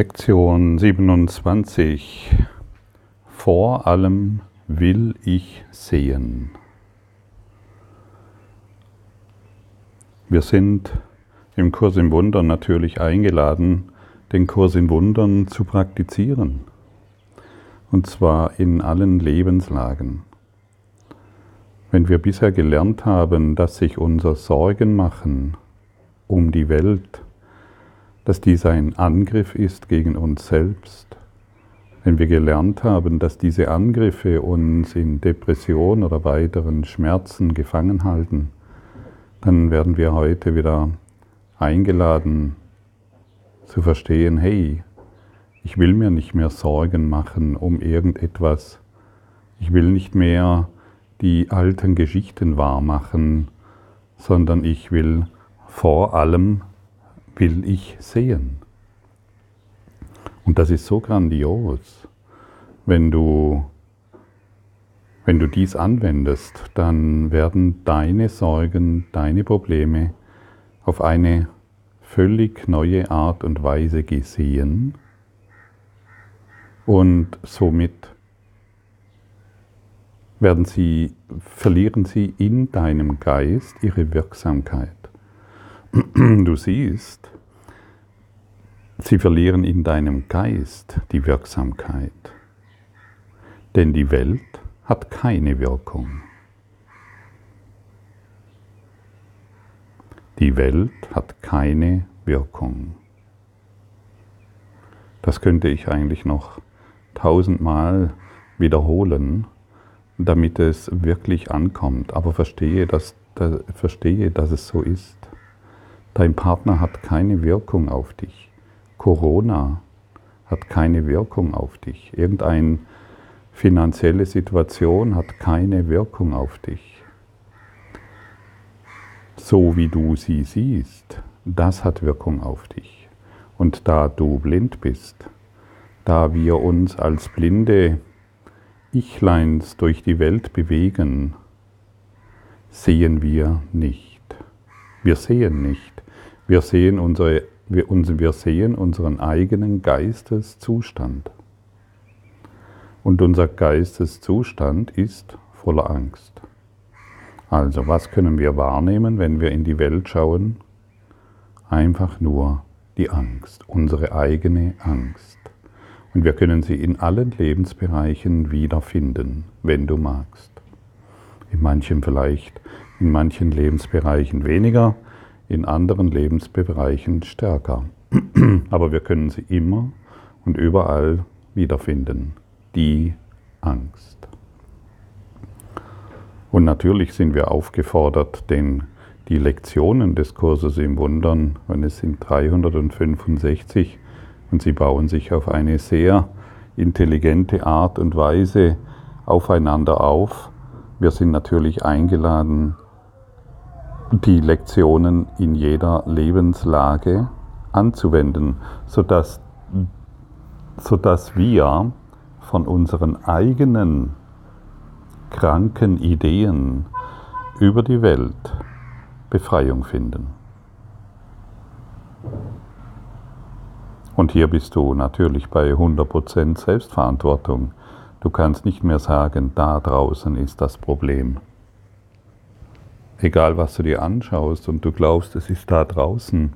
Lektion 27. Vor allem will ich sehen. Wir sind im Kurs im Wundern natürlich eingeladen, den Kurs in Wundern zu praktizieren. Und zwar in allen Lebenslagen. Wenn wir bisher gelernt haben, dass sich unser Sorgen machen um die Welt, dass dies ein Angriff ist gegen uns selbst, wenn wir gelernt haben, dass diese Angriffe uns in Depression oder weiteren Schmerzen gefangen halten, dann werden wir heute wieder eingeladen zu verstehen, hey, ich will mir nicht mehr Sorgen machen um irgendetwas. Ich will nicht mehr die alten Geschichten wahrmachen, sondern ich will vor allem will ich sehen. Und das ist so grandios. Wenn du, wenn du dies anwendest, dann werden deine Sorgen, deine Probleme auf eine völlig neue Art und Weise gesehen und somit werden sie, verlieren sie in deinem Geist ihre Wirksamkeit. Du siehst, sie verlieren in deinem Geist die Wirksamkeit. Denn die Welt hat keine Wirkung. Die Welt hat keine Wirkung. Das könnte ich eigentlich noch tausendmal wiederholen, damit es wirklich ankommt. Aber verstehe, dass, verstehe, dass es so ist. Dein Partner hat keine Wirkung auf dich. Corona hat keine Wirkung auf dich. Irgendeine finanzielle Situation hat keine Wirkung auf dich. So wie du sie siehst, das hat Wirkung auf dich. Und da du blind bist, da wir uns als blinde Ichleins durch die Welt bewegen, sehen wir nicht. Wir sehen nicht. Wir sehen, unsere, wir, wir sehen unseren eigenen Geisteszustand. Und unser Geisteszustand ist voller Angst. Also, was können wir wahrnehmen, wenn wir in die Welt schauen? Einfach nur die Angst, unsere eigene Angst. Und wir können sie in allen Lebensbereichen wiederfinden, wenn du magst. In manchen vielleicht, in manchen Lebensbereichen weniger, in anderen Lebensbereichen stärker. Aber wir können sie immer und überall wiederfinden. Die Angst. Und natürlich sind wir aufgefordert, den, die Lektionen des Kurses im Wundern, und es sind 365, und sie bauen sich auf eine sehr intelligente Art und Weise aufeinander auf. Wir sind natürlich eingeladen, die Lektionen in jeder Lebenslage anzuwenden, sodass, sodass wir von unseren eigenen kranken Ideen über die Welt Befreiung finden. Und hier bist du natürlich bei 100% Selbstverantwortung. Du kannst nicht mehr sagen, da draußen ist das Problem egal was du dir anschaust und du glaubst, es ist da draußen,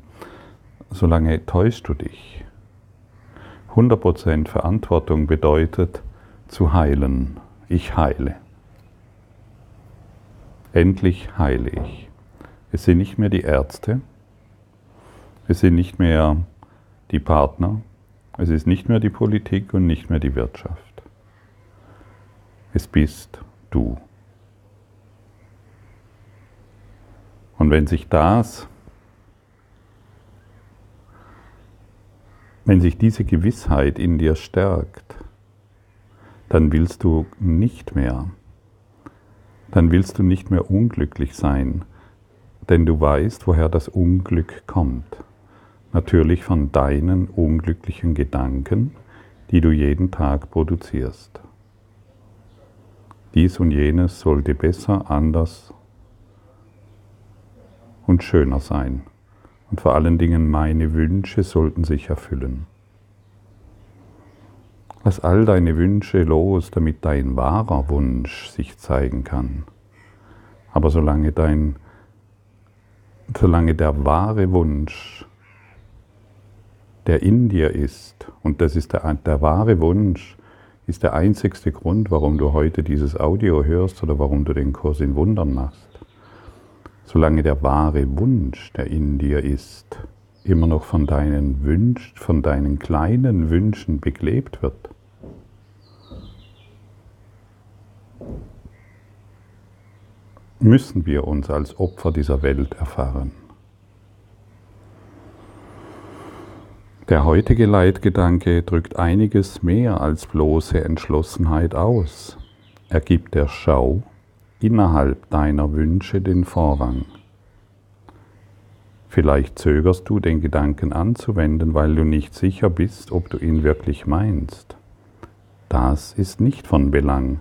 solange täuschst du dich. 100% Verantwortung bedeutet zu heilen. Ich heile. Endlich heile ich. Es sind nicht mehr die Ärzte, es sind nicht mehr die Partner, es ist nicht mehr die Politik und nicht mehr die Wirtschaft. Es bist du. Und wenn sich das, wenn sich diese Gewissheit in dir stärkt, dann willst du nicht mehr, dann willst du nicht mehr unglücklich sein, denn du weißt, woher das Unglück kommt. Natürlich von deinen unglücklichen Gedanken, die du jeden Tag produzierst. Dies und jenes sollte besser, anders und schöner sein. Und vor allen Dingen meine Wünsche sollten sich erfüllen. Lass all deine Wünsche los, damit dein wahrer Wunsch sich zeigen kann. Aber solange dein, solange der wahre Wunsch, der in dir ist, und das ist der, der wahre Wunsch, ist der einzigste Grund, warum du heute dieses Audio hörst oder warum du den Kurs in Wundern machst. Solange der wahre Wunsch, der in dir ist, immer noch von deinen Wünschen, von deinen kleinen Wünschen beklebt wird, müssen wir uns als Opfer dieser Welt erfahren. Der heutige Leitgedanke drückt einiges mehr als bloße Entschlossenheit aus. Er gibt der Schau innerhalb deiner Wünsche den Vorrang. Vielleicht zögerst du den Gedanken anzuwenden, weil du nicht sicher bist, ob du ihn wirklich meinst. Das ist nicht von Belang,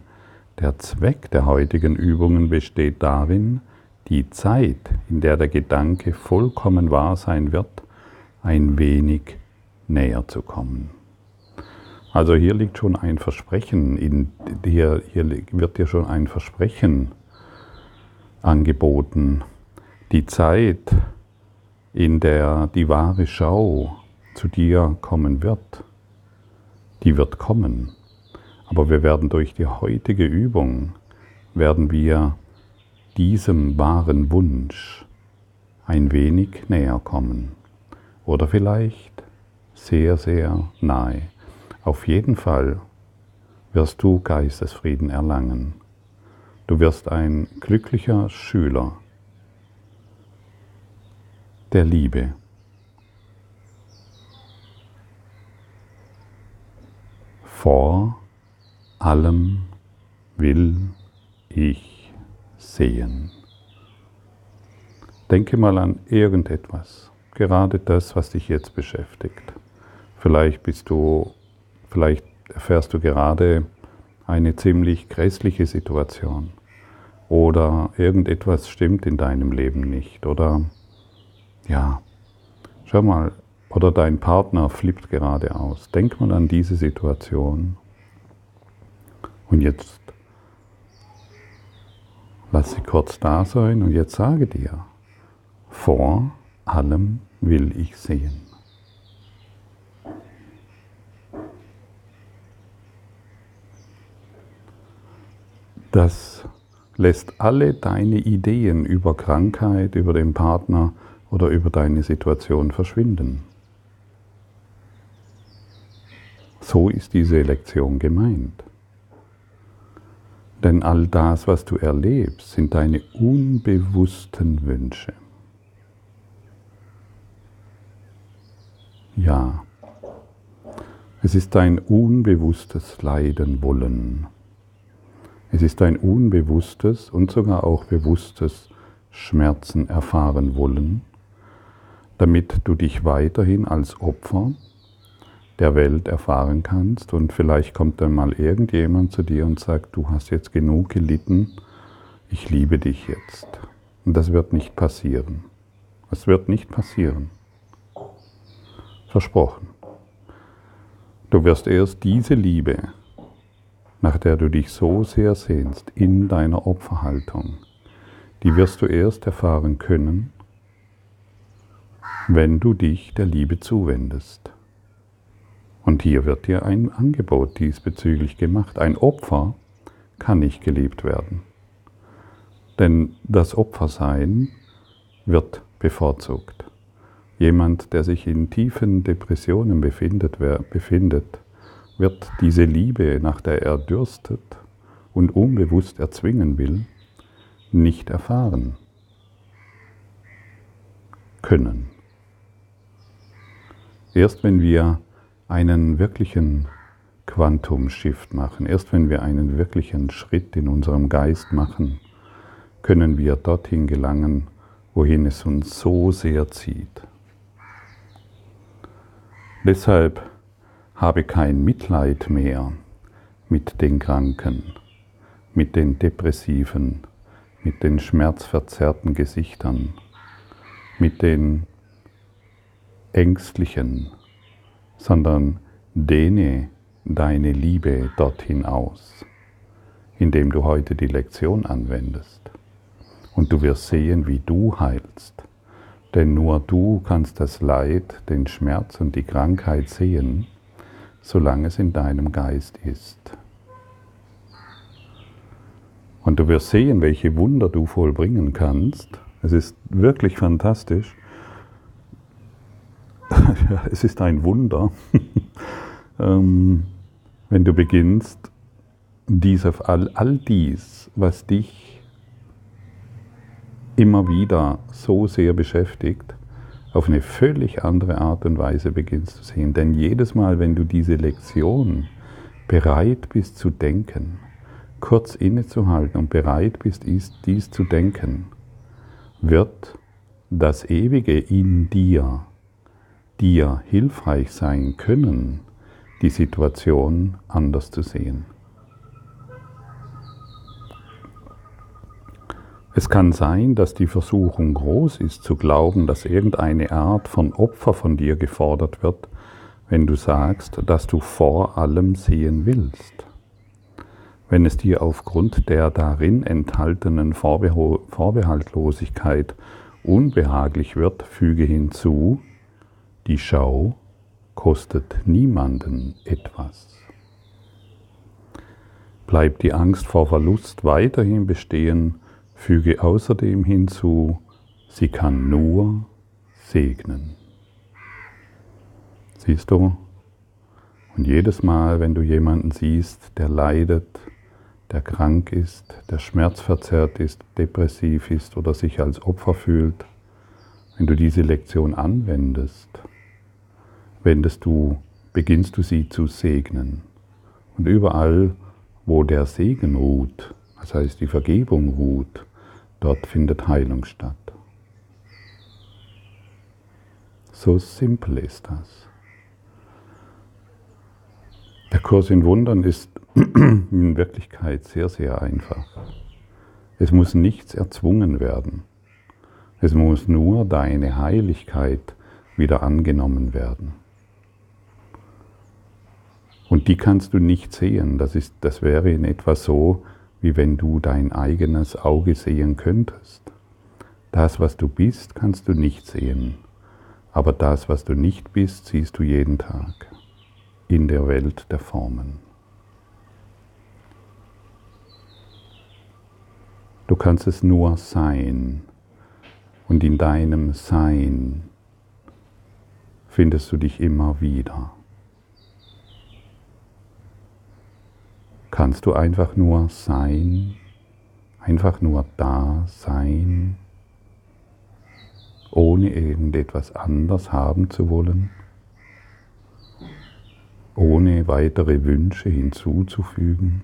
der Zweck der heutigen Übungen besteht darin, die Zeit, in der der Gedanke vollkommen wahr sein wird, ein wenig näher zu kommen. Also hier liegt schon ein Versprechen, in, hier, hier wird dir schon ein Versprechen angeboten. Die Zeit, in der die wahre Schau zu dir kommen wird, die wird kommen. Aber wir werden durch die heutige Übung, werden wir diesem wahren Wunsch ein wenig näher kommen. Oder vielleicht sehr, sehr nahe. Auf jeden Fall wirst du Geistesfrieden erlangen. Du wirst ein glücklicher Schüler der Liebe. Vor allem will ich sehen. Denke mal an irgendetwas, gerade das, was dich jetzt beschäftigt. Vielleicht bist du, vielleicht erfährst du gerade eine ziemlich grässliche Situation oder irgendetwas stimmt in deinem Leben nicht oder ja, schau mal, oder dein Partner flippt gerade aus. Denk mal an diese Situation und jetzt lass sie kurz da sein und jetzt sage dir, vor allem will ich sehen. Das lässt alle deine Ideen über Krankheit, über den Partner oder über deine Situation verschwinden. So ist diese Lektion gemeint. Denn all das, was du erlebst, sind deine unbewussten Wünsche. Ja, es ist dein unbewusstes Leiden wollen. Es ist dein unbewusstes und sogar auch bewusstes Schmerzen erfahren wollen, damit du dich weiterhin als Opfer der Welt erfahren kannst und vielleicht kommt dann mal irgendjemand zu dir und sagt, du hast jetzt genug gelitten, ich liebe dich jetzt. Und das wird nicht passieren. Es wird nicht passieren. Versprochen. Du wirst erst diese Liebe, nach der du dich so sehr sehnst, in deiner Opferhaltung, die wirst du erst erfahren können, wenn du dich der Liebe zuwendest. Und hier wird dir ein Angebot diesbezüglich gemacht. Ein Opfer kann nicht geliebt werden. Denn das Opfersein wird bevorzugt. Jemand, der sich in tiefen Depressionen befindet, befindet, wird diese Liebe, nach der er dürstet und unbewusst erzwingen will, nicht erfahren können. Erst wenn wir einen wirklichen Quantum-Shift machen, erst wenn wir einen wirklichen Schritt in unserem Geist machen, können wir dorthin gelangen, wohin es uns so sehr zieht. Deshalb habe kein Mitleid mehr mit den Kranken, mit den Depressiven, mit den schmerzverzerrten Gesichtern, mit den Ängstlichen, sondern dehne deine Liebe dorthin aus, indem du heute die Lektion anwendest. Und du wirst sehen, wie du heilst. Denn nur du kannst das Leid, den Schmerz und die Krankheit sehen, solange es in deinem Geist ist. Und du wirst sehen, welche Wunder du vollbringen kannst. Es ist wirklich fantastisch. es ist ein Wunder, ähm, wenn du beginnst, dies auf all, all dies, was dich immer wieder so sehr beschäftigt, auf eine völlig andere Art und Weise beginnst zu sehen. Denn jedes Mal, wenn du diese Lektion bereit bist zu denken, kurz innezuhalten und bereit bist, dies zu denken, wird das Ewige in dir dir hilfreich sein können, die Situation anders zu sehen. Es kann sein, dass die Versuchung groß ist, zu glauben, dass irgendeine Art von Opfer von dir gefordert wird, wenn du sagst, dass du vor allem sehen willst. Wenn es dir aufgrund der darin enthaltenen Vorbehaltlosigkeit unbehaglich wird, füge hinzu, die Schau kostet niemanden etwas. Bleibt die Angst vor Verlust weiterhin bestehen, füge außerdem hinzu, sie kann nur segnen. Siehst du? Und jedes Mal, wenn du jemanden siehst, der leidet, der krank ist, der schmerzverzerrt ist, depressiv ist oder sich als Opfer fühlt, wenn du diese Lektion anwendest, wendest du, beginnst du sie zu segnen. Und überall, wo der Segen ruht, das heißt die Vergebung ruht, dort findet Heilung statt. So simpel ist das. Der Kurs in Wundern ist in Wirklichkeit sehr, sehr einfach. Es muss nichts erzwungen werden. Es muss nur deine Heiligkeit wieder angenommen werden. Und die kannst du nicht sehen. Das, ist, das wäre in etwa so, wie wenn du dein eigenes Auge sehen könntest. Das, was du bist, kannst du nicht sehen. Aber das, was du nicht bist, siehst du jeden Tag in der Welt der Formen. Du kannst es nur sein. Und in deinem Sein findest du dich immer wieder. Kannst du einfach nur sein, einfach nur da sein, ohne irgendetwas anders haben zu wollen? ohne weitere Wünsche hinzuzufügen,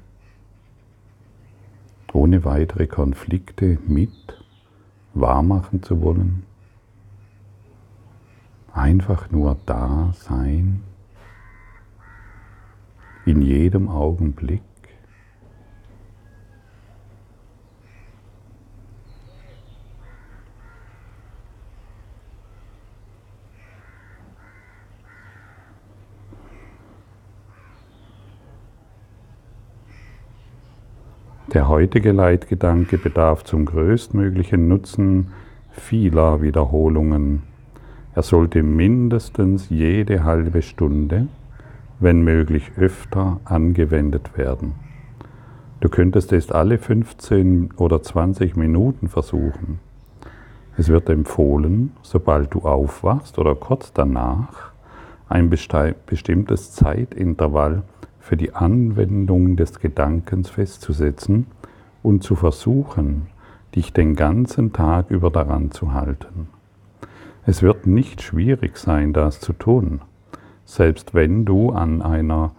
ohne weitere Konflikte mit wahrmachen zu wollen, einfach nur da sein, in jedem Augenblick. Der heutige Leitgedanke bedarf zum größtmöglichen Nutzen vieler Wiederholungen. Er sollte mindestens jede halbe Stunde, wenn möglich öfter, angewendet werden. Du könntest es alle 15 oder 20 Minuten versuchen. Es wird empfohlen, sobald du aufwachst oder kurz danach, ein bestimmtes Zeitintervall für die Anwendung des Gedankens festzusetzen und zu versuchen, dich den ganzen Tag über daran zu halten. Es wird nicht schwierig sein, das zu tun, selbst wenn du an einer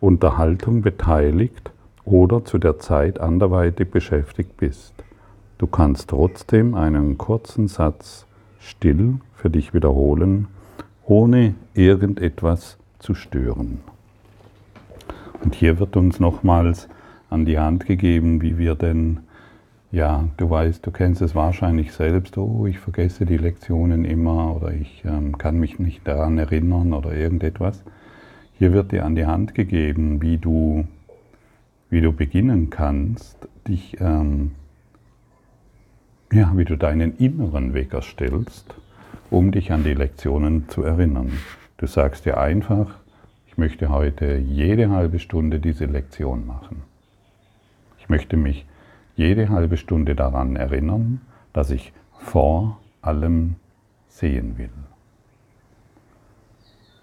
Unterhaltung beteiligt oder zu der Zeit anderweitig beschäftigt bist. Du kannst trotzdem einen kurzen Satz still für dich wiederholen, ohne irgendetwas zu stören. Und hier wird uns nochmals an die Hand gegeben, wie wir denn, ja, du weißt, du kennst es wahrscheinlich selbst, oh, ich vergesse die Lektionen immer oder ich ähm, kann mich nicht daran erinnern oder irgendetwas. Hier wird dir an die Hand gegeben, wie du, wie du beginnen kannst, dich, ähm, ja, wie du deinen inneren Wecker stellst, um dich an die Lektionen zu erinnern. Du sagst dir einfach, ich möchte heute jede halbe Stunde diese Lektion machen. Ich möchte mich jede halbe Stunde daran erinnern, dass ich vor allem sehen will.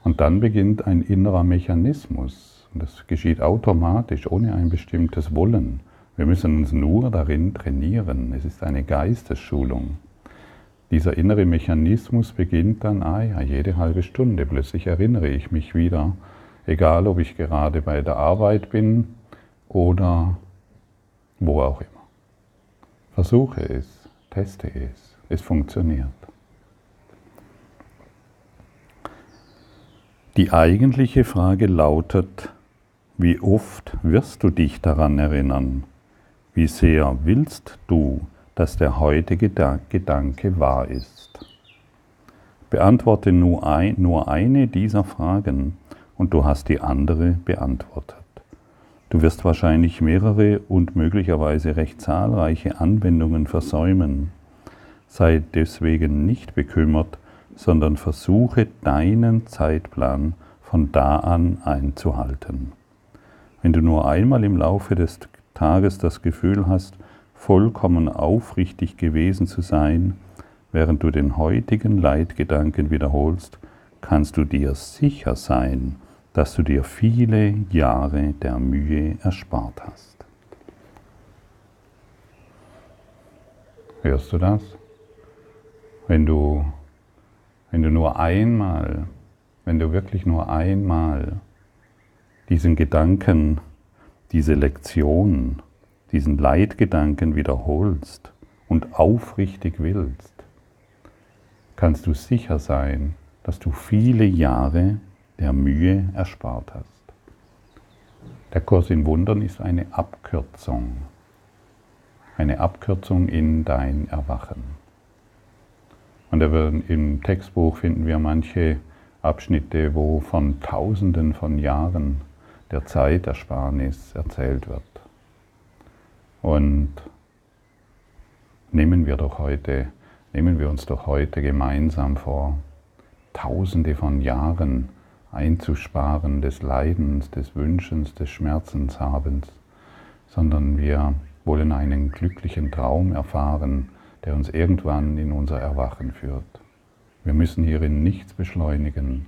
Und dann beginnt ein innerer Mechanismus. Das geschieht automatisch, ohne ein bestimmtes Wollen. Wir müssen uns nur darin trainieren. Es ist eine Geistesschulung. Dieser innere Mechanismus beginnt dann, ah ja, jede halbe Stunde. Plötzlich erinnere ich mich wieder, egal ob ich gerade bei der Arbeit bin oder wo auch immer. Versuche es, teste es, es funktioniert. Die eigentliche Frage lautet, wie oft wirst du dich daran erinnern? Wie sehr willst du, dass der heutige Gedanke wahr ist? Beantworte nur, ein, nur eine dieser Fragen und du hast die andere beantwortet. Du wirst wahrscheinlich mehrere und möglicherweise recht zahlreiche Anwendungen versäumen. Sei deswegen nicht bekümmert, sondern versuche deinen Zeitplan von da an einzuhalten. Wenn du nur einmal im Laufe des Tages das Gefühl hast, vollkommen aufrichtig gewesen zu sein, während du den heutigen Leitgedanken wiederholst, kannst du dir sicher sein, dass du dir viele Jahre der Mühe erspart hast. Hörst du das? Wenn du wenn du nur einmal, wenn du wirklich nur einmal diesen Gedanken, diese Lektion, diesen Leitgedanken wiederholst und aufrichtig willst, kannst du sicher sein, dass du viele Jahre der Mühe erspart hast. Der Kurs in Wundern ist eine Abkürzung, eine Abkürzung in dein Erwachen. Und im Textbuch finden wir manche Abschnitte, wo von Tausenden von Jahren der Zeitersparnis erzählt wird. Und nehmen wir doch heute, nehmen wir uns doch heute gemeinsam vor, Tausende von Jahren einzusparen des Leidens, des Wünschens, des Schmerzenshabens, sondern wir wollen einen glücklichen Traum erfahren, der uns irgendwann in unser Erwachen führt. Wir müssen hierin nichts beschleunigen.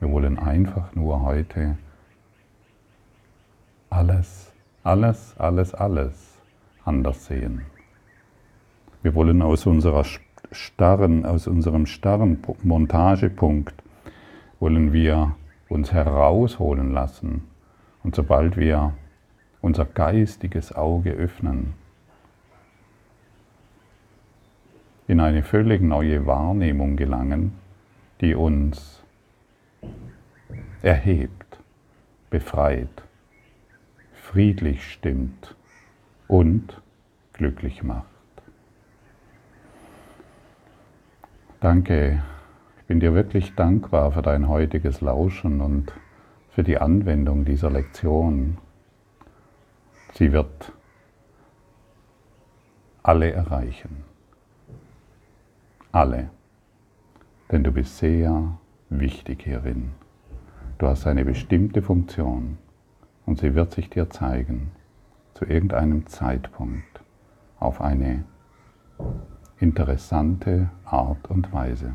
Wir wollen einfach nur heute alles, alles, alles, alles anders sehen. Wir wollen aus unserer starren, aus unserem starren Montagepunkt wollen wir uns herausholen lassen. Und sobald wir unser geistiges Auge öffnen, in eine völlig neue Wahrnehmung gelangen, die uns erhebt, befreit, friedlich stimmt und glücklich macht. Danke, bin dir wirklich dankbar für dein heutiges Lauschen und für die Anwendung dieser Lektion. Sie wird alle erreichen alle, denn du bist sehr wichtig hierin. Du hast eine bestimmte Funktion und sie wird sich dir zeigen zu irgendeinem Zeitpunkt auf eine interessante Art und Weise.